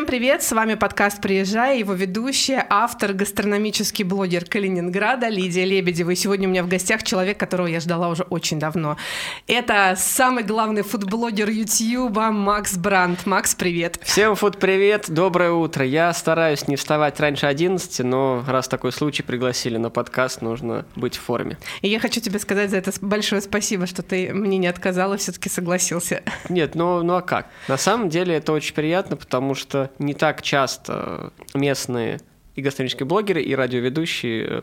Всем привет, с вами подкаст «Приезжай», его ведущая, автор, гастрономический блогер Калининграда Лидия Лебедева. И сегодня у меня в гостях человек, которого я ждала уже очень давно. Это самый главный фудблогер Ютьюба Макс Брандт. Макс, привет. Всем фуд привет, доброе утро. Я стараюсь не вставать раньше 11, но раз такой случай пригласили на подкаст, нужно быть в форме. И я хочу тебе сказать за это большое спасибо, что ты мне не отказала, все-таки согласился. Нет, ну, ну а как? На самом деле это очень приятно, потому что не так часто местные и гастрономические блогеры, и радиоведущие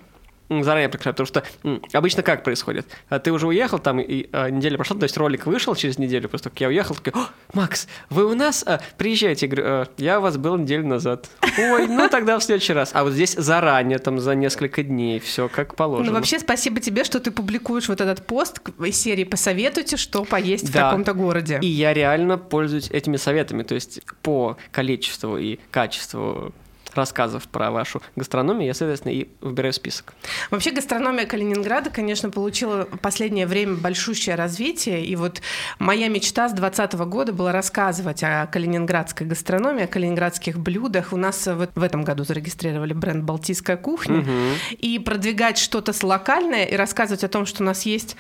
заранее прекращают, потому что обычно как происходит? А ты уже уехал, там и а, неделя прошла, то есть ролик вышел через неделю, просто как я уехал, такой, О, Макс, вы у нас? А, приезжайте. Я говорю, а, я у вас был неделю назад. Ой, ну тогда в следующий раз. А вот здесь заранее, там за несколько дней, все как положено. Ну вообще спасибо тебе, что ты публикуешь вот этот пост из серии «Посоветуйте, что поесть да. в таком-то городе». И я реально пользуюсь этими советами, то есть по количеству и качеству рассказов про вашу гастрономию, я, соответственно, и выбираю список. Вообще гастрономия Калининграда, конечно, получила в последнее время большущее развитие, и вот моя мечта с 2020 года была рассказывать о калининградской гастрономии, о калининградских блюдах. У нас в, в этом году зарегистрировали бренд «Балтийская кухня», угу. и продвигать что-то локальное и рассказывать о том, что у нас есть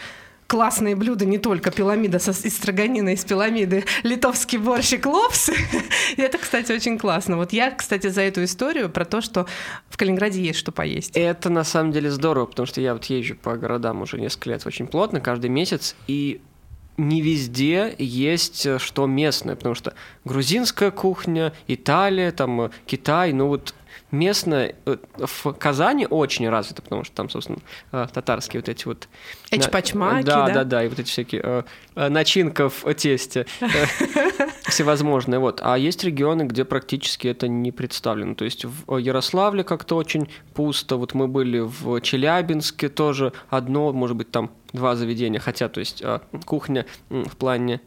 классные блюда, не только пиламида со, из строганина из пиламиды, литовский борщик лопсы. Это, кстати, очень классно. Вот я, кстати, за эту историю про то, что в Калининграде есть что поесть. Это на самом деле здорово, потому что я вот езжу по городам уже несколько лет очень плотно, каждый месяц, и не везде есть э, что местное, потому что грузинская кухня, Италия, там э, Китай, ну вот местное э, в Казани очень развито, потому что там, собственно, э, татарские вот эти вот... Эчпачмаки, да? Да, да, да, и вот эти всякие э, начинка в тесте всевозможные, вот. А есть регионы, где практически это не представлено, то есть в Ярославле как-то очень пусто, вот мы были в Челябинске тоже одно, может быть, там два заведения, хотя, то есть кухня в плане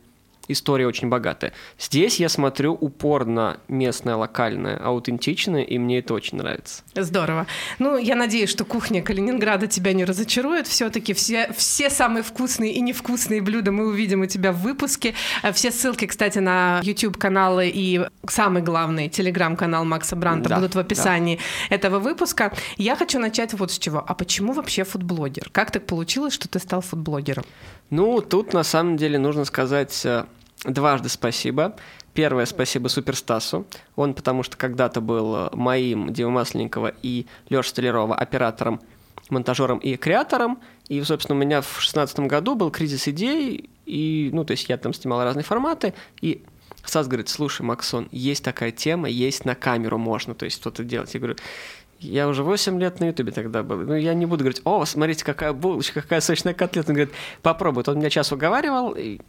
история очень богатая. Здесь я смотрю упор на местное, локальное, аутентичное, и мне это очень нравится. Здорово. Ну, я надеюсь, что кухня Калининграда тебя не разочарует. Все-таки все, все самые вкусные и невкусные блюда мы увидим у тебя в выпуске. Все ссылки, кстати, на YouTube-каналы и самый главный телеграм-канал Макса Бранта да, будут в описании да. этого выпуска. Я хочу начать вот с чего. А почему вообще фудблогер? Как так получилось, что ты стал фудблогером? Ну, тут на самом деле нужно сказать э, дважды спасибо. Первое спасибо Суперстасу. Он потому что когда-то был э, моим, Дима Масленникова и Леша Столярова оператором, монтажером и креатором. И, собственно, у меня в 2016 году был кризис идей, и, ну, то есть я там снимал разные форматы, и Стас говорит, слушай, Максон, есть такая тема, есть на камеру можно, то есть что-то делать. Я говорю, я уже 8 лет на Ютубе тогда был. Ну, я не буду говорить, о, смотрите, какая булочка, какая сочная котлета. Он говорит, попробуй. Он меня час уговаривал, и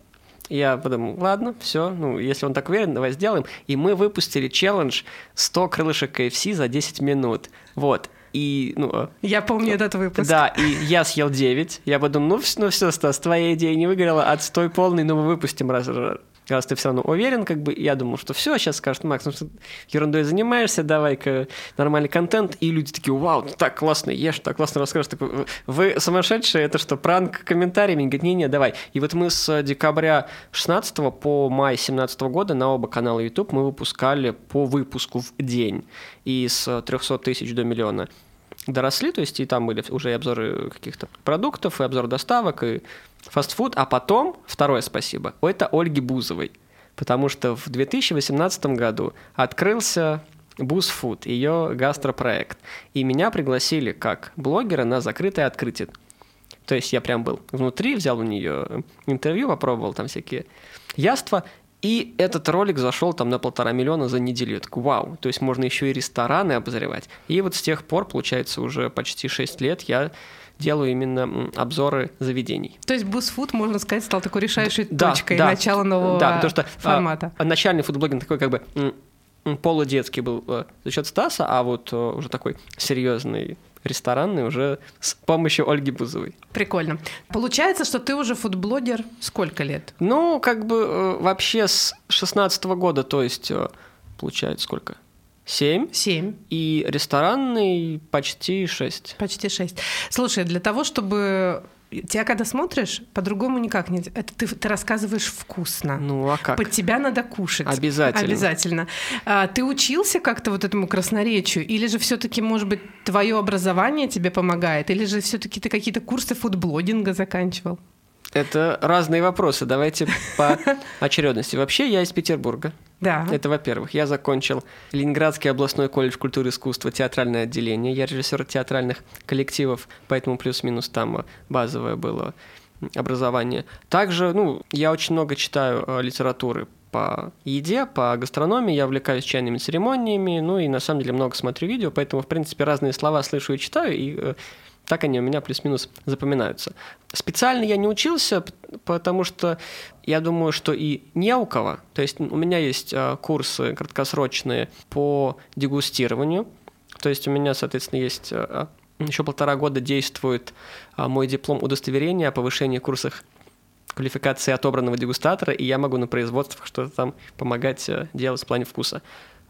я подумал, ладно, все, ну, если он так уверен, давай сделаем. И мы выпустили челлендж 100 крылышек KFC за 10 минут. Вот. И, ну, э, я помню этот выпуск. Да, и я съел 9. Я подумал, ну, ну все, Стас, твоя идея не выиграла, отстой полный, но мы выпустим раз, раз ты все равно уверен, как бы, я думал, что все, сейчас скажет, Макс, ну что ерундой занимаешься, давай-ка нормальный контент, и люди такие, вау, так классно ешь, так классно расскажешь, такой, вы сумасшедшие, это что, пранк комментариями? Говорит, не-не, давай. И вот мы с декабря 16 по май 17 года на оба канала YouTube мы выпускали по выпуску в день, и с 300 тысяч до миллиона доросли, то есть и там были уже и обзоры каких-то продуктов, и обзор доставок, и фастфуд, а потом, второе спасибо, это Ольги Бузовой, потому что в 2018 году открылся Бузфуд, ее гастропроект, и меня пригласили как блогера на закрытое открытие. То есть я прям был внутри, взял у нее интервью, попробовал там всякие яства, и этот ролик зашел там на полтора миллиона за неделю. Я такой, вау, то есть можно еще и рестораны обозревать. И вот с тех пор, получается, уже почти 6 лет я делаю именно обзоры заведений. То есть BuzzFood, можно сказать, стал такой решающей да, точкой да, начала нового да, потому что, а, формата. А, начальный фудблогинг такой как бы полудетский был э, за счет Стаса, а вот э, уже такой серьезный ресторанный уже с помощью Ольги Бузовой. Прикольно. Получается, что ты уже фудблогер сколько лет? Ну, как бы э, вообще с 16 года, то есть э, получается сколько? 7. Семь. И ресторанный почти 6. Почти шесть. Слушай, для того, чтобы... Тебя когда смотришь, по-другому никак не... Это ты, ты рассказываешь вкусно. Ну а как? Под тебя надо кушать. Обязательно. Обязательно. А, ты учился как-то вот этому красноречию? Или же все-таки, может быть, твое образование тебе помогает? Или же все-таки ты какие-то курсы фудблогинга заканчивал? Это разные вопросы. Давайте по очередности. Вообще, я из Петербурга. Да. Это, во-первых, я закончил Ленинградский областной колледж культуры и искусства, театральное отделение. Я режиссер театральных коллективов, поэтому плюс-минус там э, базовое было образование. Также, ну, я очень много читаю э, литературы по еде, по гастрономии, я увлекаюсь чайными церемониями, ну и на самом деле много смотрю видео, поэтому, в принципе, разные слова слышу и читаю, и э, так они у меня плюс-минус запоминаются. Специально я не учился, потому что я думаю, что и не у кого. То есть у меня есть э, курсы краткосрочные по дегустированию. То есть у меня, соответственно, есть э, еще полтора года действует а, мой диплом удостоверения о повышении курсах квалификации отобранного дегустатора, и я могу на производствах что-то там помогать делать в плане вкуса.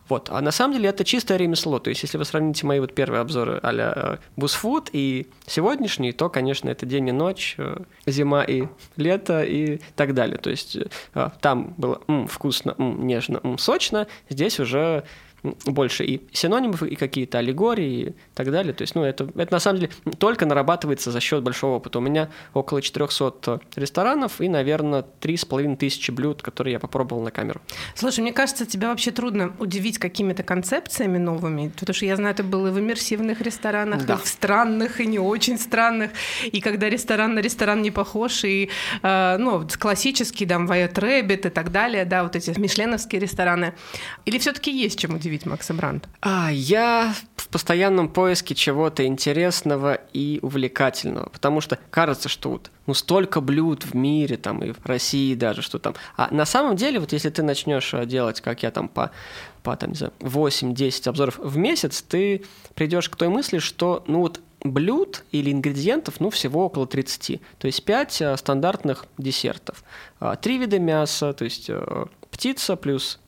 Вот. А на самом деле это чистое ремесло. То есть, если вы сравните мои вот первые обзоры а-ля Бусфуд и сегодняшний, то, конечно, это день и ночь, э, зима и лето и так далее. То есть, э, там было м, вкусно, м, нежно, м, сочно, здесь уже больше и синонимов, и какие-то аллегории и так далее. То есть, ну, это, это на самом деле только нарабатывается за счет большого опыта. У меня около 400 ресторанов и, наверное, 3,5 тысячи блюд, которые я попробовал на камеру. Слушай, мне кажется, тебя вообще трудно удивить какими-то концепциями новыми, потому что я знаю, ты был и в иммерсивных ресторанах, Да. и в странных, и не очень странных, и когда ресторан на ресторан не похож, и, э, ну, классический, там, White Rabbit и так далее, да, вот эти мишленовские рестораны. Или все таки есть чем удивить Макса Брандта? А, я в постоянном поиске чего-то интересного и увлекательного, потому что кажется, что вот ну столько блюд в мире, там и в России даже, что там. А на самом деле, вот если ты начнешь э, делать, как я там по по там, не знаю, 8-10 обзоров в месяц, ты придешь к той мысли, что ну вот блюд или ингредиентов, ну, всего около 30. То есть 5 стандартных десертов. А, Три вида мяса, то есть э, птица плюс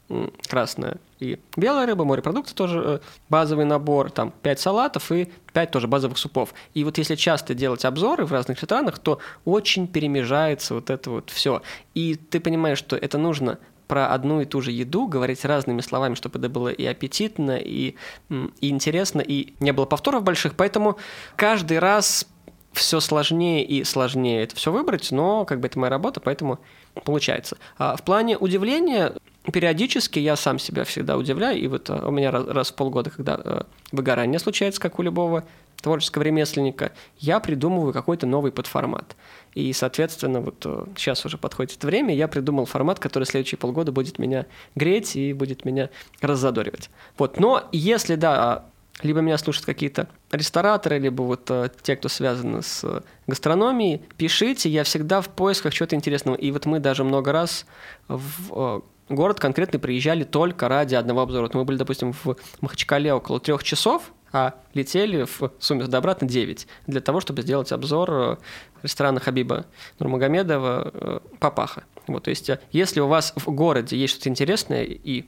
красная и белая рыба, морепродукты тоже э, базовый набор, там 5 салатов и 5 тоже базовых супов. И вот если часто делать обзоры в разных ресторанах, то очень перемежается вот это вот все. И ты понимаешь, что это нужно про одну и ту же еду говорить разными словами, чтобы это было и аппетитно, и, и интересно, и не было повторов больших. Поэтому каждый раз все сложнее и сложнее это все выбрать, но как бы это моя работа, поэтому получается. А в плане удивления периодически я сам себя всегда удивляю, и вот а, у меня раз, раз в полгода, когда э, выгорание случается, как у любого творческого ремесленника, я придумываю какой-то новый подформат. И, соответственно, вот э, сейчас уже подходит время, я придумал формат, который следующие полгода будет меня греть и будет меня раззадоривать. Вот, но если, да, либо меня слушают какие-то рестораторы, либо вот э, те, кто связаны с э, гастрономией, пишите, я всегда в поисках чего-то интересного. И вот мы даже много раз в э, город конкретно приезжали только ради одного обзора. Вот мы были, допустим, в Махачкале около трех часов, а летели в сумме туда-обратно 9 для того, чтобы сделать обзор э, ресторана Хабиба Нурмагомедова э, «Папаха». Вот, то есть, э, если у вас в городе есть что-то интересное и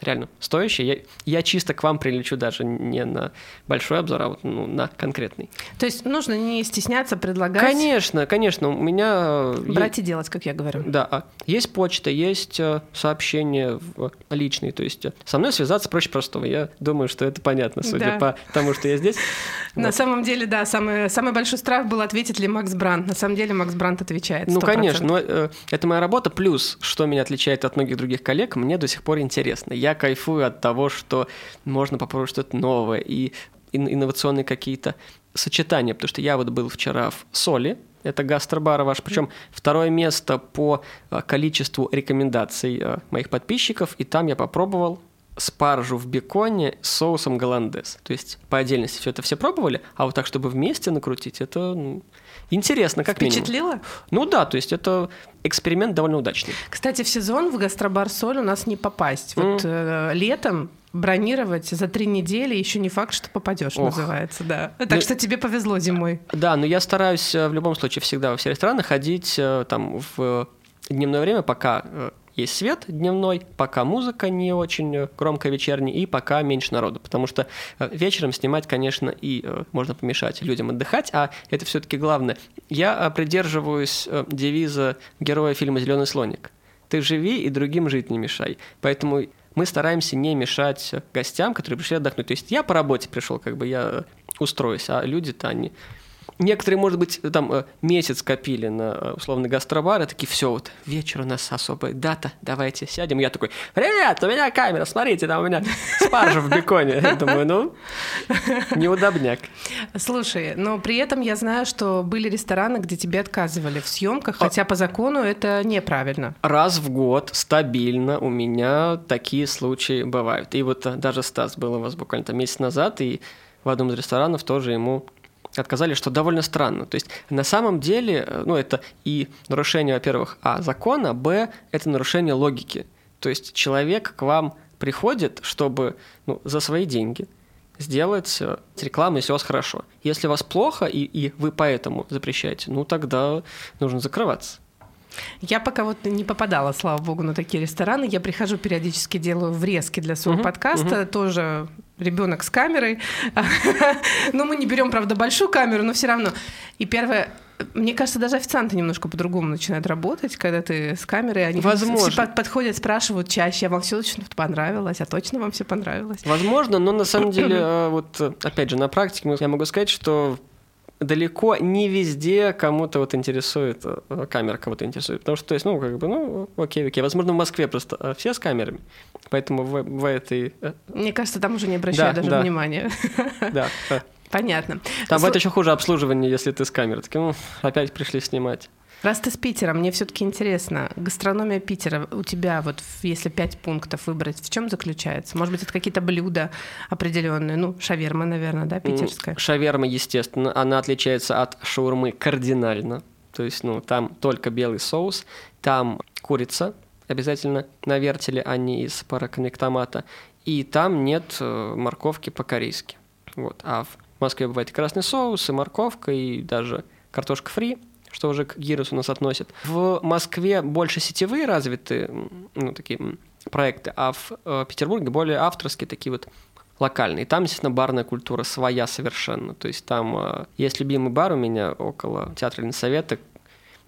реально стоящее, я, я чисто к вам прилечу даже не на большой обзор, а вот ну, на конкретный. То есть нужно не стесняться предлагать, Конечно, конечно, у меня... э, брать и делать, как я говорю. да, а есть почта, есть э, сообщения в- личные, то есть э, со мной связаться проще простого. Я думаю, что это понятно, судя Да. по тому, что я здесь. На самом деле, да, самый, самый большой страх был, ответит ли Макс Брандт. На самом деле Макс Брандт отвечает. Ну, 100%. конечно, но э, это моя работа. Плюс, что меня отличает от многих других коллег, мне до сих пор интересно. Я кайфую от того, что можно попробовать что-то новое и ин- инновационные какие-то сочетания. Потому что я вот был вчера в Соли, это гастробар ваш, причем второе место по э, количеству рекомендаций э, моих подписчиков, и там я попробовал спаржу в беконе с соусом голландес. То есть по отдельности все это все пробовали, а вот так, чтобы вместе накрутить, это ну, интересно, как минимум. Впечатлило? Ну да, то есть это эксперимент довольно удачный. Кстати, в сезон в гастробар Соль у нас не попасть. Вот э, летом бронировать за три недели еще не факт, что попадешь, Ох. называется, да. Так Ну- что тебе повезло зимой. Да, но я стараюсь э, в любом случае всегда во все рестораны ходить э, там в дневное время, пока э, есть свет дневной, пока музыка не очень громкая вечерняя и пока меньше народу. Потому что э, вечером снимать, конечно, и э, можно помешать людям отдыхать, а это все-таки главное. Я э, придерживаюсь девиза героя фильма Зеленый слоник. Ты живи и другим жить не мешай. Поэтому мы стараемся не мешать гостям, которые пришли отдохнуть. То есть я по работе пришел, как бы я устроюсь, а люди-то они Некоторые, может быть, там э, месяц копили на э, условный гастробар, и такие, все, вот вечер у нас особая дата, давайте сядем. Я такой, привет, у меня камера, смотрите, там у меня спаржа в беконе. Я думаю, ну, неудобняк. Слушай, но при этом я знаю, что были рестораны, где тебе отказывали в съемках, а хотя по закону это неправильно. Раз в год стабильно у меня такие случаи бывают. И вот э, даже Стас был у вас буквально там месяц назад, и в одном из ресторанов тоже ему отказали, что довольно странно. То есть на самом деле, э, ну, это и нарушение, во-первых, а, закона, б, это нарушение логики. То есть человек к вам приходит, чтобы ну, за свои деньги сделать э, рекламу, если у вас хорошо. Если у вас плохо, и, и вы поэтому запрещаете, ну тогда нужно закрываться. Я пока вот не попадала, слава богу, на такие рестораны. Я прихожу периодически, делаю врезки для своего uh-huh, подкаста, uh-huh. тоже ребенок с камерой. ну, мы не берем, правда, большую камеру, но все равно. И первое, мне кажется, даже официанты немножко по-другому начинают работать, когда ты с камерой, они Возможно. подходят, спрашивают чаще, а вам все точно понравилось, а точно вам все понравилось. Возможно, но на самом деле, э, вот опять же, на практике я могу сказать, что далеко не везде кому-то вот интересует, э, камера кого-то интересует. Потому что, то есть, ну, как бы, ну, окей, окей. Возможно, в Москве просто э, все с камерами, поэтому в, в этой... Э, Мне кажется, там уже не обращают да, даже да. внимания. Да, да. Понятно. Там Сл... это еще хуже обслуживание, если ты с камерой. Такие, ну, опять пришли снимать. Раз ты с Питера, мне все-таки интересно, гастрономия Питера у тебя, вот если пять пунктов выбрать, в чем заключается? Может быть, это какие-то блюда определенные? Ну, шаверма, наверное, да, питерская? Шаверма, естественно, она отличается от шаурмы кардинально. То есть, ну, там только белый соус, там курица обязательно на вертеле, а не из параконнектомата. И там нет э, морковки по-корейски. Вот. А в Москве бывает красный соус, и морковка, и даже картошка фри – что уже к гирусу нас относит. В Москве больше сетевые развиты ну, такие проекты, а в э, Петербурге более авторские такие вот локальные. Там, естественно, барная культура своя совершенно. То есть там э, есть любимый бар у меня около театра Ленсовета,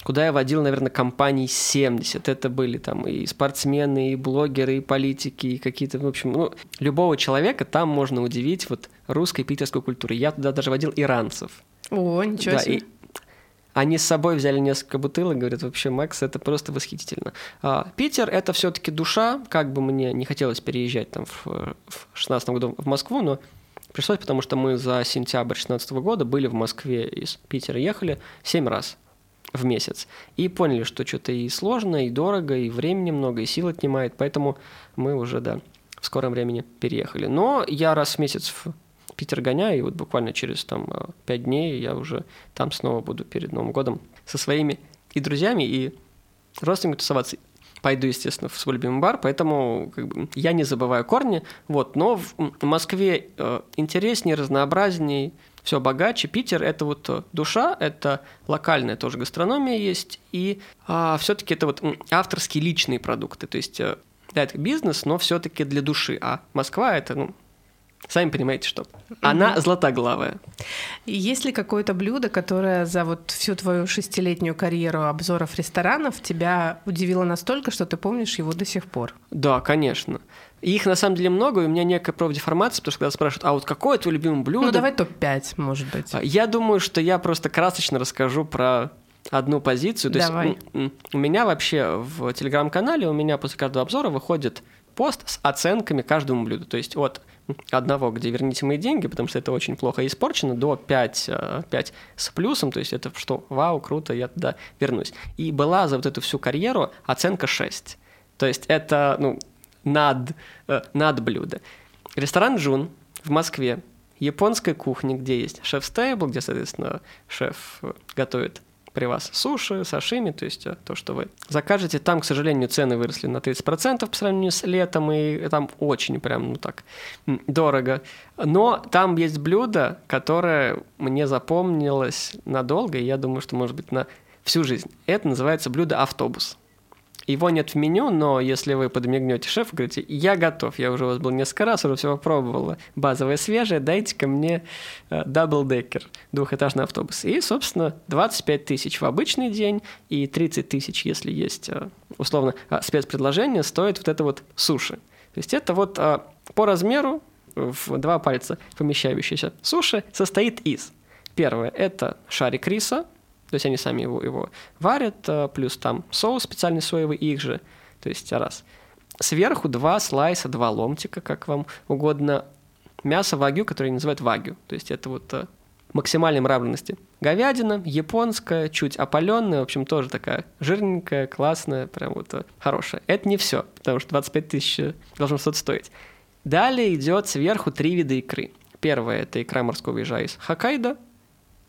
куда я водил, наверное, компаний 70. Это были там и спортсмены, и блогеры, и политики, и какие-то, в общем, ну, любого человека там можно удивить вот русской питерской культурой. Я туда даже водил иранцев. О, ничего да, себе. И они с собой взяли несколько бутылок, говорят, вообще, Макс, это просто восхитительно. А, Питер – это все-таки душа, как бы мне не хотелось переезжать там в, в 16 году в Москву, но пришлось, потому что мы за сентябрь 16 года были в Москве из Питера, ехали 7 раз в месяц. И поняли, что что-то и сложно, и дорого, и времени много, и сил отнимает, поэтому мы уже, да, в скором времени переехали. Но я раз в месяц в Питер гоняю, и вот буквально через там э, пять дней я уже там снова буду перед Новым годом со своими и друзьями, и родственниками тусоваться. Пойду, естественно, в свой любимый бар, поэтому как бы, я не забываю корни. Вот, но в Москве э, интереснее, разнообразнее, все богаче. Питер это вот э, душа, это локальная тоже гастрономия есть, и а, все-таки это вот авторские личные продукты. То есть да, это бизнес, но все-таки для души. А Москва это ну, Сами понимаете, что. Она mm златоглавая. Есть ли какое-то блюдо, которое за вот всю твою шестилетнюю карьеру обзоров ресторанов тебя удивило настолько, что ты помнишь его до сих пор? Да, конечно. их на самом деле много, и у меня некая профдеформация, потому что когда спрашивают, а вот какое твое любимое блюдо? Ну, давай топ-5, может быть. А, я думаю, что я просто красочно расскажу про одну позицию. То Давай. есть у меня вообще в телеграм-канале, у меня после каждого обзора выходит пост с оценками каждому блюду. То есть от одного, где верните мои деньги, потому что это очень плохо испорчено, до 5, 5 э, с плюсом, то есть это что, вау, круто, я туда вернусь. И была за вот эту всю карьеру оценка 6. То есть это, ну, над, э, над блюдо. Ресторан Джун в Москве, японской кухни, где есть шеф-стейбл, где, соответственно, шеф э, готовит при вас суши, сашими, то есть э, то, что вы закажете. Там, к сожалению, цены выросли на 30% по сравнению с летом, и там очень прям, ну так, дорого. Но там есть блюдо, которое мне запомнилось надолго, и я думаю, что, может быть, на всю жизнь. Это называется блюдо автобус. Его нет в меню, но если вы подмигнете шефу, говорите, я готов, я уже у вас был несколько раз, уже все попробовала, базовое свежее, дайте-ка мне даблдекер, двухэтажный автобус. И, собственно, 25 тысяч в обычный день и 30 тысяч, если есть, э, условно, э, спецпредложение, стоит вот это вот суши. То есть это вот э, по размеру в два пальца помещающийся суши состоит из. Первое – это шарик риса, то есть они сами его, его варят, плюс там соус специальный соевый, их же. То есть раз. Сверху два слайса, два ломтика, как вам угодно, мясо вагю, которое называют вагю. То есть это вот максимальной мраморности. Говядина, японская, чуть опаленная, в общем, тоже такая жирненькая, классная, прям вот э, хорошая. Это не все, потому что 25 тысяч э, должно что-то стоить. Далее идет сверху три вида икры. Первая – это икра морского ежа из Хоккайдо,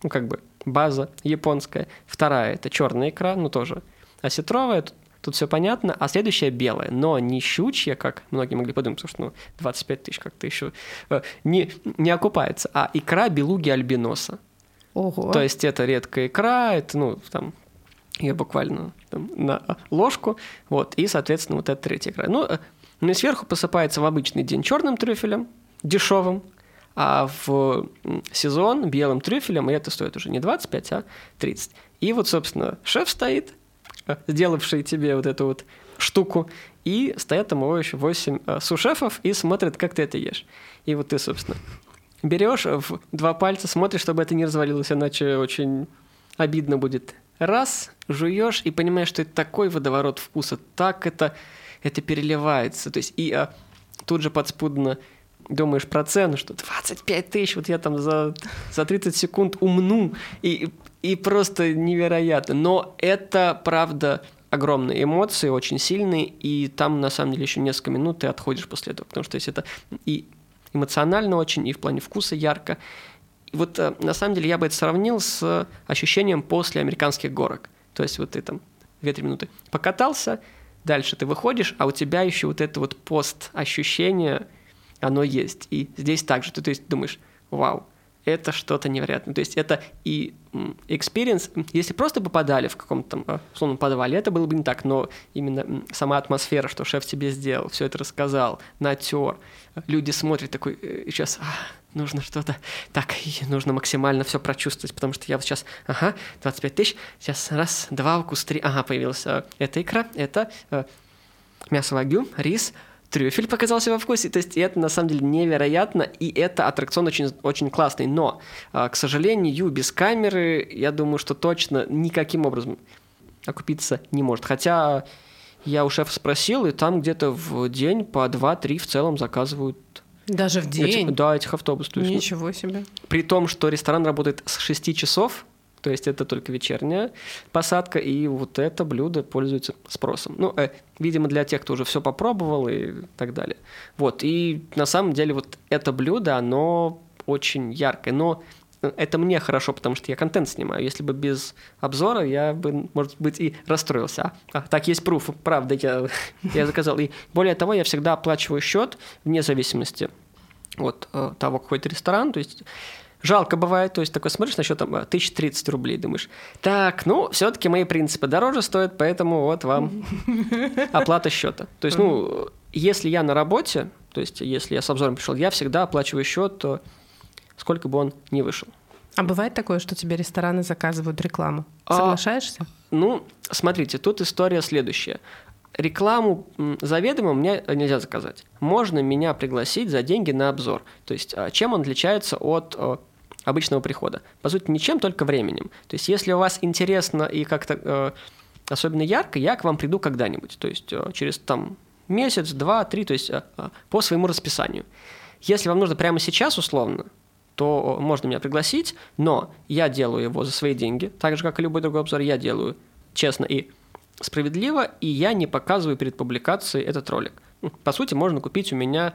ну, как бы база японская. Вторая – это черная икра, ну, тоже осетровая, тут, тут все понятно. А следующая белая, но не щучья, как многие могли подумать, потому что ну, 25 тысяч как-то еще э, не, не окупается, а икра белуги альбиноса. Ого. То есть это редкая икра, это, ну, там, ее буквально там, на ложку, вот, и, соответственно, вот эта третья икра. Ну, э, ну и сверху посыпается в обычный день черным трюфелем, дешевым, а в сезон белым трюфелем, и это стоит уже не 25, а 30. И вот, собственно, шеф стоит, э, сделавший тебе вот эту вот штуку, и стоят там его еще 8 э, сушефов и смотрят, как ты это ешь. И вот ты, собственно, берешь в два пальца, смотришь, чтобы это не развалилось, иначе очень обидно будет. Раз, жуешь и понимаешь, что это такой водоворот вкуса, так это, это переливается. То есть и а, тут же подспудно думаешь про цену, что 25 тысяч, вот я там за, за 30 секунд умну, и, и просто невероятно. Но это, правда, огромные эмоции, очень сильные, и там, на самом деле, еще несколько минут ты отходишь после этого, потому что если это и эмоционально очень, и в плане вкуса ярко. И вот э, на самом деле я бы это сравнил с ощущением после американских горок. То есть вот ты там 2-3 минуты покатался, дальше ты выходишь, а у тебя еще вот это вот пост ощущение, оно есть. И здесь также ты то есть, думаешь, вау, это что-то невероятное. То есть это и experience, если просто попадали в каком-то там э, условном подвале, это было бы не так, но именно сама атмосфера, что шеф тебе сделал, все это рассказал, натер, люди смотрят такой, сейчас э, а, нужно что-то, так, нужно максимально все прочувствовать, потому что я вот сейчас, ага, 25 тысяч, сейчас раз, два, укус, три, ага, появилась э, эта икра, это мясо вагю, рис, трюфель показался во вкусе. То есть это на самом деле невероятно, и это аттракцион очень, очень классный. Но, а, к сожалению, без камеры, я думаю, что точно никаким образом окупиться не может. Хотя я у шефа спросил, и там где-то в день по 2-3 в целом заказывают даже в день? Этих, да, этих автобусов. Ничего себе. При том, что ресторан работает с 6 часов, то есть это только вечерняя посадка, и вот это блюдо пользуется спросом. Ну, э, видимо, для тех, кто уже все попробовал и так далее. Вот, и на самом деле вот это блюдо, оно очень яркое, но это мне хорошо, потому что я контент снимаю. Если бы без обзора, я бы, может быть, и расстроился. А, а так есть пруф, правда, я, я заказал. И более того, я всегда оплачиваю счет вне зависимости от э, того, какой то ресторан. То есть Жалко бывает, то есть такой смотришь на счет там 1030 рублей, думаешь, так, ну, все-таки мои принципы дороже стоят, поэтому вот вам оплата счета. То есть, ну, если я на работе, то есть если я с обзором пришел, я всегда оплачиваю счет, то сколько бы он ни вышел. А бывает такое, что тебе рестораны заказывают рекламу? А, Соглашаешься? А, ну, смотрите, тут история следующая. Рекламу заведомо мне нельзя заказать. Можно меня пригласить за деньги на обзор. То есть, а, чем он отличается от обычного прихода. По сути, ничем, только временем. То есть, если у вас интересно и как-то э, особенно ярко, я к вам приду когда-нибудь. То есть, э, через там месяц, два, три, то есть э, э, по своему расписанию. Если вам нужно прямо сейчас, условно, то можно меня пригласить, но я делаю его за свои деньги, так же, как и любой другой обзор, я делаю честно и справедливо, и я не показываю перед публикацией этот ролик. По сути, можно купить у меня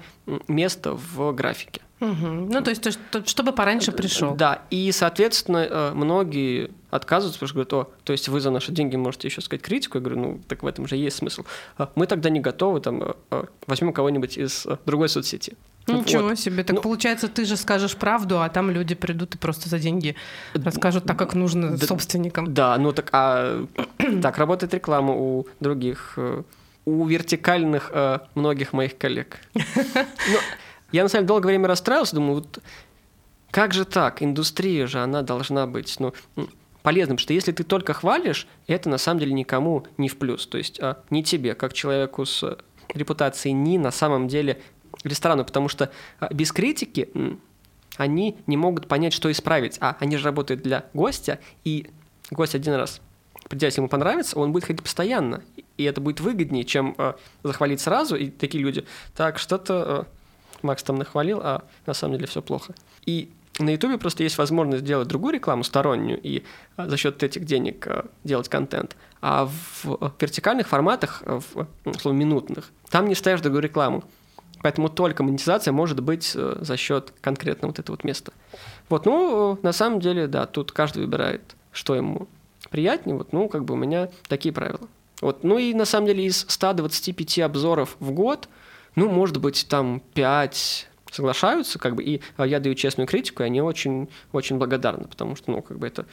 место в графике. Угу. Ну, то есть, то, то, чтобы пораньше пришел. Да, и, соответственно, э, многие отказываются, потому что говорят, о, то есть вы за наши деньги можете еще сказать критику. Я говорю, ну, так в этом же есть смысл. А мы тогда не готовы, там, э, э, возьмем кого-нибудь из другой соцсети. Ничего Вот. себе. Так Ну- получается, ты же скажешь правду, а там люди придут и просто за деньги расскажут так, как нужно Да- собственникам. Да, ну так, а так работает реклама у других, э, у вертикальных э, многих моих коллег. Ну, я на самом деле долгое время расстраивался, думаю, вот как же так? Индустрия же, она должна быть, ну, полезным, что если ты только хвалишь, это на самом деле никому не в плюс. То есть а, не тебе, как человеку с э, репутацией, ни на самом деле ресторану, потому что а, без критики они не могут понять, что исправить. А они же работают для гостя, и гость один раз придя, если ему понравится, он будет ходить постоянно. И это будет выгоднее, чем э, захвалить сразу. И такие люди, так, что-то э, Макс там нахвалил, а на самом деле все плохо. И на Ютубе просто есть возможность сделать другую рекламу стороннюю и а, за счет этих денег а, делать контент. А в э, вертикальных форматах, в ну, условно, минутных, там не ставишь другую рекламу. Поэтому только монетизация может быть э, за счет конкретно вот этого вот места. Вот, ну, э, на самом деле, да, тут каждый выбирает, что ему приятнее. Вот, ну, как бы у меня такие правила. Вот, ну и на самом деле из 125 обзоров в год, ну, может быть, там 5 соглашаются, как бы, и а, я даю честную критику, и они очень, очень благодарны, потому что, ну, как бы это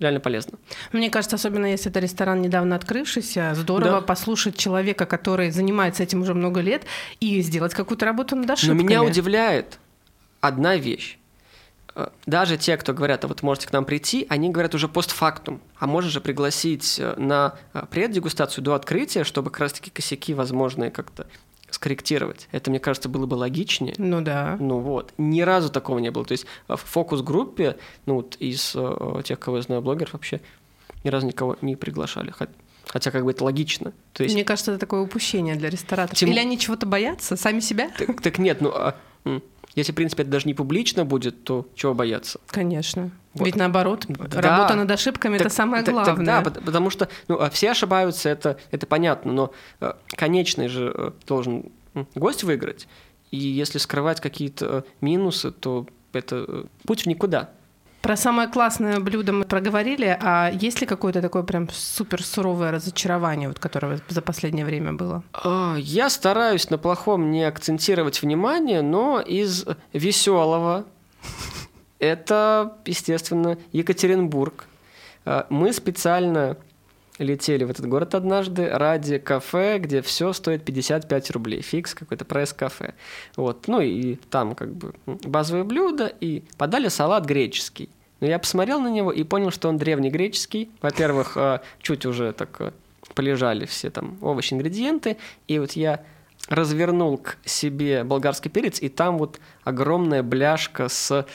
реально полезно. Мне кажется, особенно если это ресторан недавно открывшийся, здорово Да. послушать человека, который занимается этим уже много лет, и сделать какую-то работу над Но ошибками. меня удивляет одна вещь. Э, Даже те, кто говорят, а вот можете к нам прийти, они говорят уже постфактум. А можно же пригласить э, на э, преддегустацию до открытия, чтобы как раз-таки косяки возможные как-то скорректировать. Это, мне кажется, было бы логичнее. Ну да. Ну вот, ни разу такого не было. То есть в фокус-группе, ну вот из э, тех, кого я знаю, блогеров вообще ни разу никого не приглашали. Хот- Хотя как бы это логично. То есть Мне кажется, это такое упущение для рестораторов. Тем- Или они чего-то боятся, сами себя? так, так нет, ну а, если, в принципе, это даже не публично будет, то чего бояться? Конечно. Вот. Ведь наоборот, Да. работа над ошибками это Так- самое так- так главное. да, пот- потому что ну, а все ошибаются, это, это понятно, но э, конечный же э, должен гость выиграть. И если скрывать какие-то э, минусы, то это путь в никуда. Про самое классное блюдо мы проговорили, а есть ли какое-то такое прям супер суровое разочарование, вот, которое за последнее время было? А, Я стараюсь на плохом не акцентировать внимание, но из веселого это, естественно, Екатеринбург. А, Мы специально летели в этот город однажды ради кафе, где все стоит 55 рублей. Фикс какой-то пресс-кафе. Вот. Ну и там как бы базовое блюдо, и подали салат греческий. Но я посмотрел на него и понял, что он древнегреческий. Во-первых, а, чуть уже так а, полежали все там овощи, ингредиенты. И вот я развернул к себе болгарский перец, и там вот огромная бляшка с,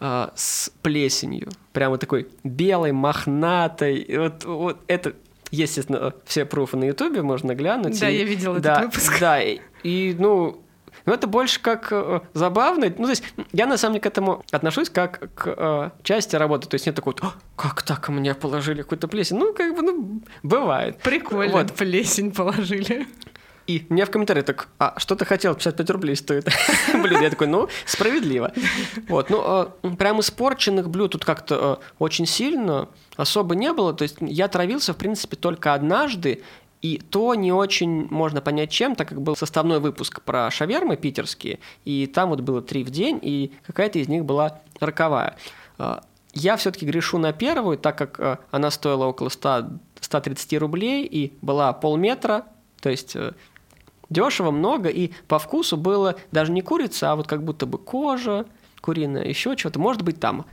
а, с плесенью. Прямо такой белой, мохнатой. И вот, вот это, естественно, все пруфы на ютубе можно глянуть. Да, И- я видела этот да, выпуск. Да, и, и, ну, ну, это больше как э, забавно. Ну, то есть я на самом деле к этому отношусь как к э, части работы. То есть нет такого, «А, как так мне положили какую-то плесень? Ну, как бы, ну, бывает. Прикольно, Вот. плесень положили. И мне в комментариях так, а что ты хотел, 55 рублей стоит. Блюдо. Я такой, ну, справедливо. Вот, ну, а, прям испорченных блюд тут как-то а, очень сильно особо не было. То есть я травился, в принципе, только однажды, и то не очень можно понять чем, так как был составной выпуск про шавермы питерские, и там вот было три в день, и какая-то из них была роковая. А, Я все-таки грешу на первую, так как а, она стоила около 100, 130 рублей и была полметра, то есть э, дешево, много, и по вкусу было даже не курица, а вот как будто бы кожа куриная, еще чего-то, может быть, там.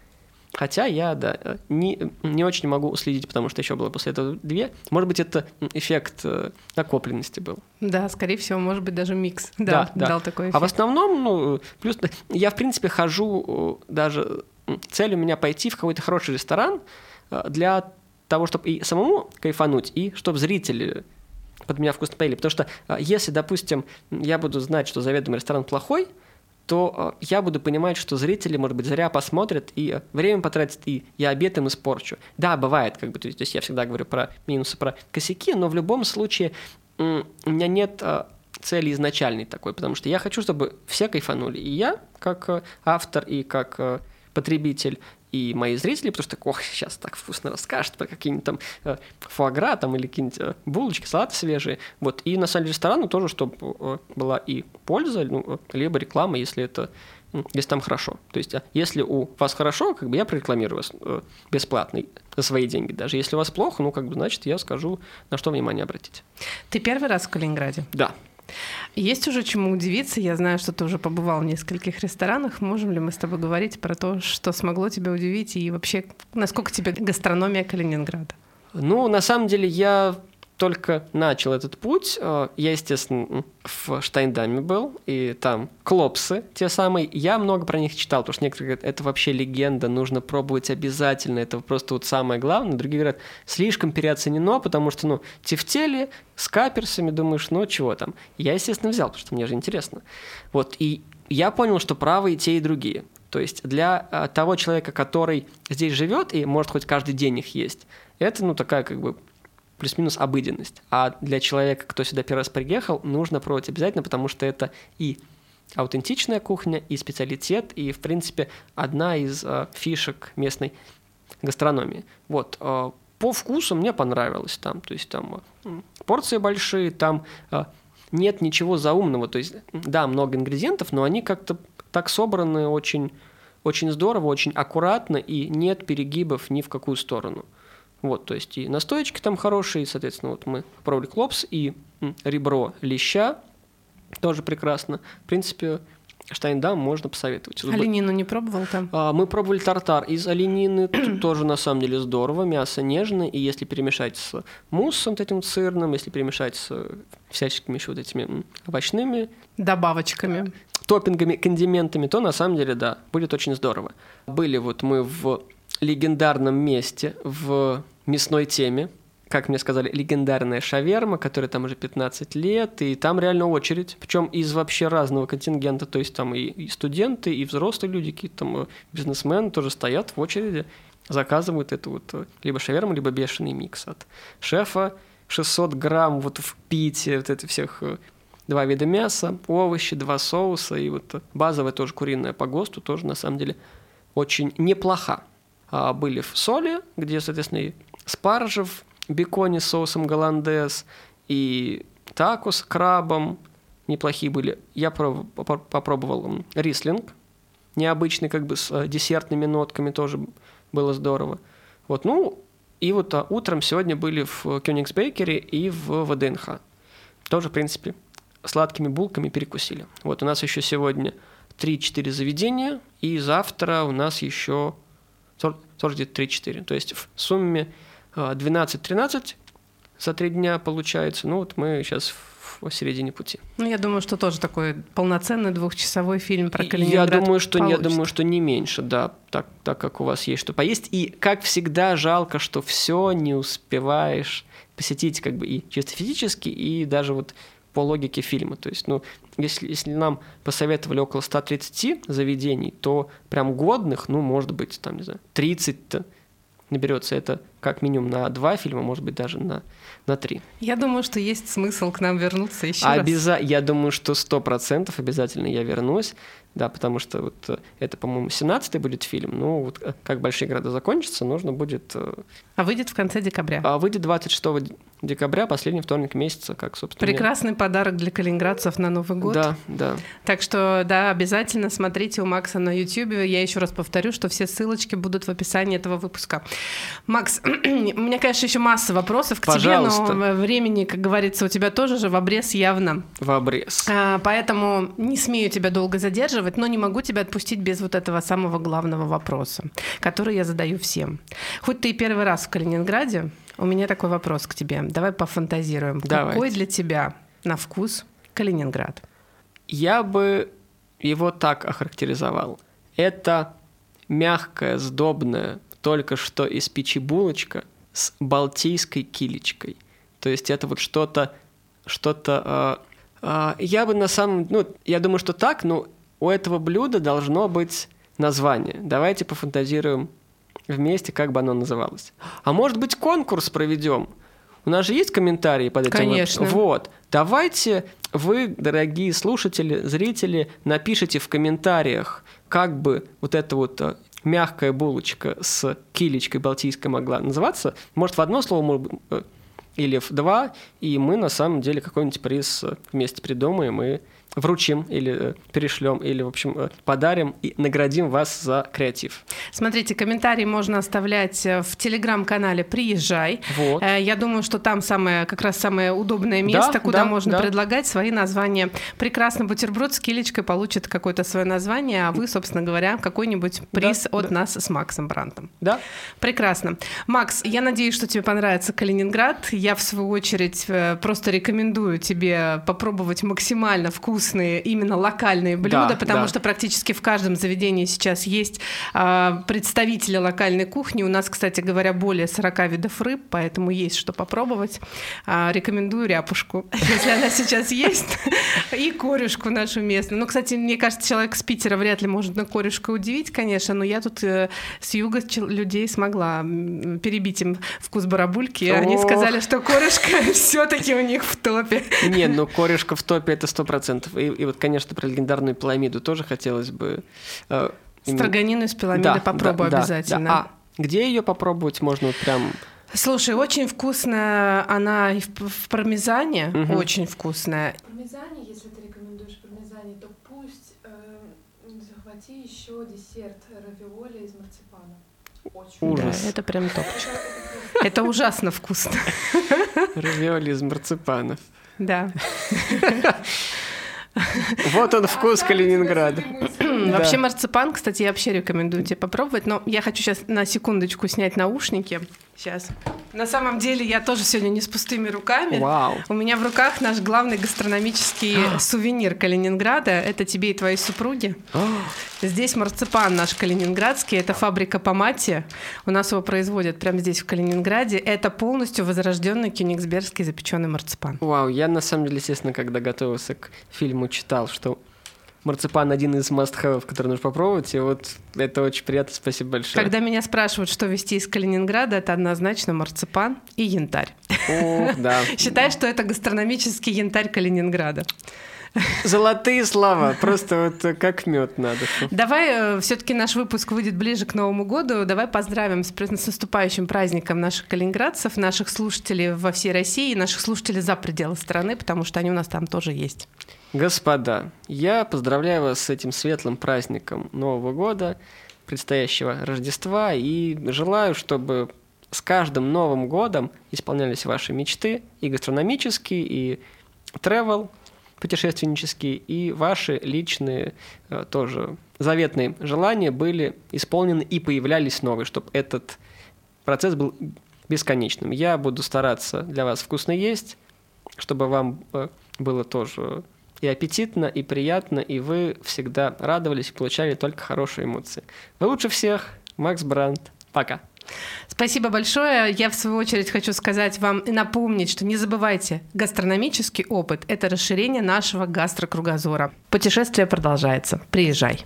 Хотя я, да, не, не очень могу следить, потому что еще было после этого две. Может быть, это эффект э, накопленности был. Да, скорее всего, может быть, даже микс. Да, дал такой А в эффект. основном, ну, плюс я, в принципе, хожу э, даже... Цель у меня пойти в какой-то хороший ресторан э, для того, чтобы и самому кайфануть, и чтобы зрители под меня вкусно поели. Потому что если, допустим, я буду знать, что заведомый ресторан плохой, то э, я буду понимать, что зрители, может быть, зря посмотрят и э, время потратят, и я обед им испорчу. Да, бывает, как бы, то есть, то есть я всегда говорю про минусы, про косяки, но в любом случае у меня нет э, цели изначальной такой, потому что я хочу, чтобы все кайфанули. И я, как автор и как потребитель, и мои зрители, потому что, ох, сейчас так вкусно расскажет про какие-нибудь там э, фуагра там или какие-нибудь э, булочки, салаты свежие. Вот. И на самом деле ресторану тоже, чтобы э, была и польза, ну, либо реклама, если это если там хорошо. То есть, а если у вас хорошо, как бы я прорекламирую вас э, бесплатно за свои деньги. Даже если у вас плохо, ну, как бы, значит, я скажу, на что внимание обратить. Ты первый раз в Калининграде? Да. Есть уже чему удивиться. Я знаю, что ты уже побывал в нескольких ресторанах. Можем ли мы с тобой говорить про то, что смогло тебя удивить и вообще, насколько тебе гастрономия Калининграда? Ну, на самом деле, я только начал этот путь, э, я, естественно, в Штайндаме был, и там клопсы те самые. Я много про них читал, потому что некоторые говорят, это вообще легенда, нужно пробовать обязательно, это просто вот самое главное. Другие говорят, слишком переоценено, потому что, ну, тефтели с каперсами, думаешь, ну, чего там. Я, естественно, взял, потому что мне же интересно. Вот, и я понял, что правы и те, и другие. То есть для э, того человека, который здесь живет и может хоть каждый день их есть, это, ну, такая как бы плюс-минус обыденность. А для человека, кто сюда первый раз приехал, нужно пробовать обязательно, потому что это и аутентичная кухня, и специалитет, и, в принципе, одна из э, фишек местной гастрономии. Вот. Э, по вкусу мне понравилось там. То есть там э, порции большие, там э, нет ничего заумного. То есть, да, много ингредиентов, но они как-то так собраны очень, очень здорово, очень аккуратно, и нет перегибов ни в какую сторону. Вот, то есть и настоечки там хорошие, соответственно, вот мы пробовали клопс и ребро леща, тоже прекрасно. В принципе, Штайндам можно посоветовать. Оленину не пробовал там? А, мы пробовали тартар из оленины, тоже на самом деле здорово, мясо нежное, и если перемешать с муссом вот этим сырным, если перемешать с всяческими еще вот этими овощными... Добавочками. Топпингами, кондиментами, то на самом деле, да, будет очень здорово. Были вот мы в легендарном месте в мясной теме, как мне сказали, легендарная шаверма, которая там уже 15 лет, и там реально очередь, причем из вообще разного контингента, то есть там и, студенты, и взрослые люди, какие-то там э, бизнесмены тоже стоят в очереди, заказывают эту вот э, либо шаверму, либо бешеный микс от шефа, 600 грамм вот в пите, вот это всех э, два вида мяса, овощи, два соуса, и вот базовая тоже куриная по ГОСТу тоже на самом деле очень неплоха. А, были в соли, где, соответственно, спаржа в беконе с соусом голландез, и тако с крабом неплохие были. Я попробовал рислинг, необычный, как бы с э, десертными нотками, тоже было здорово. Вот, ну, и вот а, утром сегодня были в Кёнигсбейкере и в ВДНХ. Тоже, в принципе, сладкими булками перекусили. Вот у нас еще сегодня 3-4 заведения, и завтра у нас еще тоже где-то 3-4. То есть в сумме 12-13 а, за три дня получается. Ну вот мы сейчас в середине пути. Ну, я думаю, что тоже такой полноценный двухчасовой фильм про Калининград Я думаю, что, я думаю, что не меньше, да, так, так как у вас есть что поесть. И, как всегда, жалко, что все не успеваешь посетить как бы и чисто физически, и даже вот по логике фильма. То есть, ну, если, если нам посоветовали около 130 заведений, то прям годных, ну, может быть, там, не знаю, 30 наберется это как минимум на два фильма, может быть, даже на, на три. Я думаю, что есть смысл к нам вернуться еще Обяза... раз. Я думаю, что сто процентов обязательно я вернусь, да, потому что вот э, это, по-моему, 17-й будет фильм, ну, вот э, как «Большие города» закончатся, нужно будет... Э, а выйдет в конце декабря? А выйдет 26 декабря, последний вторник месяца, как, собственно. Прекрасный подарок для калининградцев на Новый год. Да, да. Так что, да, обязательно смотрите у Макса на YouTube. Я еще раз повторю, что все ссылочки будут в описании этого выпуска. Макс, у меня, конечно, еще масса вопросов к Пожалуйста. тебе, но времени, как говорится, у тебя тоже же в обрез явно. В обрез. А, поэтому не смею тебя долго задерживать, но не могу тебя отпустить без вот этого самого главного вопроса, который я задаю всем. Хоть ты и первый раз в Калининграде, у меня такой вопрос к тебе. Давай пофантазируем. Давайте. Какой для тебя на вкус Калининград? Я бы его так охарактеризовал. Это мягкая, сдобная, только что из печи булочка с балтийской килечкой. То есть это вот что-то, что-то... Э, э, я бы на самом... Ну, я думаю, что так, но у этого блюда должно быть название. Давайте пофантазируем вместе, как бы оно называлось. А может быть, конкурс проведем? У нас же есть комментарии под этим? Конечно. Вот. Давайте вы, дорогие слушатели, зрители, напишите в комментариях, как бы вот это вот э, мягкая булочка с килечкой балтийской могла называться. Может, в одно слово, э, или в два, и мы на самом деле какой-нибудь приз э, вместе придумаем и вручим или э, перешлем, или, в общем, э, подарим и наградим вас за креатив. Смотрите, комментарии можно оставлять э, в телеграм-канале «Приезжай». Вот. Я думаю, что там самое, как раз самое удобное место, Да, куда да, можно да. предлагать свои названия. Прекрасно, бутерброд с килечкой получит какое-то свое название, а вы, собственно говоря, какой-нибудь приз Да, от да. нас с Максом Брантом. Да? Прекрасно. Макс, я надеюсь, что тебе понравится Калининград. Я, в свою очередь, просто рекомендую тебе попробовать максимально вкусные, именно локальные блюда, Да, потому да. что практически в каждом заведении сейчас есть а, представители локальной кухни. У нас, кстати говоря, более 40 видов рыб, поэтому есть что попробовать. А, рекомендую ряпушку, если она сейчас есть, и корюшку нашу местную. Ну, кстати, мне кажется, человек с Питера вряд ли может на корюшку удивить, конечно, но я тут э, с юга людей смогла перебить им вкус барабульки. и Они сказали, что корюшка все-таки у них в топе. Не, ну корешка в топе это сто процентов. И, и вот, конечно, про легендарную пиламиду тоже хотелось бы... э, именно- Строганину из пирамиды Да, попробую да, да, обязательно. да. А где ее попробовать можно вот прям... Слушай, очень вкусная она и в, в пармезане, Мгм. очень вкусная. Пармезане, если ты рекомендуешь пармезане, то пусть э, захвати еще десерт равиоли из марципана. Очень Ужас. Да, это прям топ. Это- это просто Это ужасно вкусно. Равиоли из марципанов. Да. Вот он вкус Калининграда. Да. Вообще марципан, кстати, я вообще рекомендую тебе попробовать, но я хочу сейчас на секундочку снять наушники. Сейчас. На самом деле я тоже сегодня не с пустыми руками. Вау. У меня в руках наш главный гастрономический сувенир Калининграда. Это тебе и твоей супруге. Здесь марципан наш калининградский. Это фабрика Помати. У нас его производят прямо здесь, в Калининграде. Это полностью возрожденный кёнигсбергский запеченный марципан. Вау, я на самом деле, естественно, когда готовился к фильму, читал, что марципан один из must который нужно попробовать, и вот это очень приятно, спасибо большое. Когда меня спрашивают, что везти из Калининграда, это однозначно марципан и янтарь. Ох, да. Считай, что это гастрономический янтарь Калининграда. Золотые слова, просто вот как мед надо. Давай, все-таки наш выпуск выйдет ближе к Новому году. Давай поздравим с, с наступающим праздником наших калининградцев, наших слушателей во всей России, и наших слушателей за пределы страны, потому что они у нас там тоже есть. Господа, я поздравляю вас с этим светлым праздником Нового года, предстоящего Рождества, и желаю, чтобы с каждым Новым годом исполнялись ваши мечты и гастрономические, и travel путешественнические, и ваши личные э, тоже заветные желания были исполнены и появлялись новые, чтобы этот процесс был бесконечным. Я буду стараться для вас вкусно есть, чтобы вам э, было тоже и аппетитно, и приятно, и вы всегда радовались и получали только хорошие эмоции. Вы лучше всех, Макс Брандт. Пока. Спасибо большое. Я, в свою очередь, хочу сказать вам и напомнить, что не забывайте, гастрономический опыт – это расширение нашего гастрокругозора. Путешествие продолжается. Приезжай.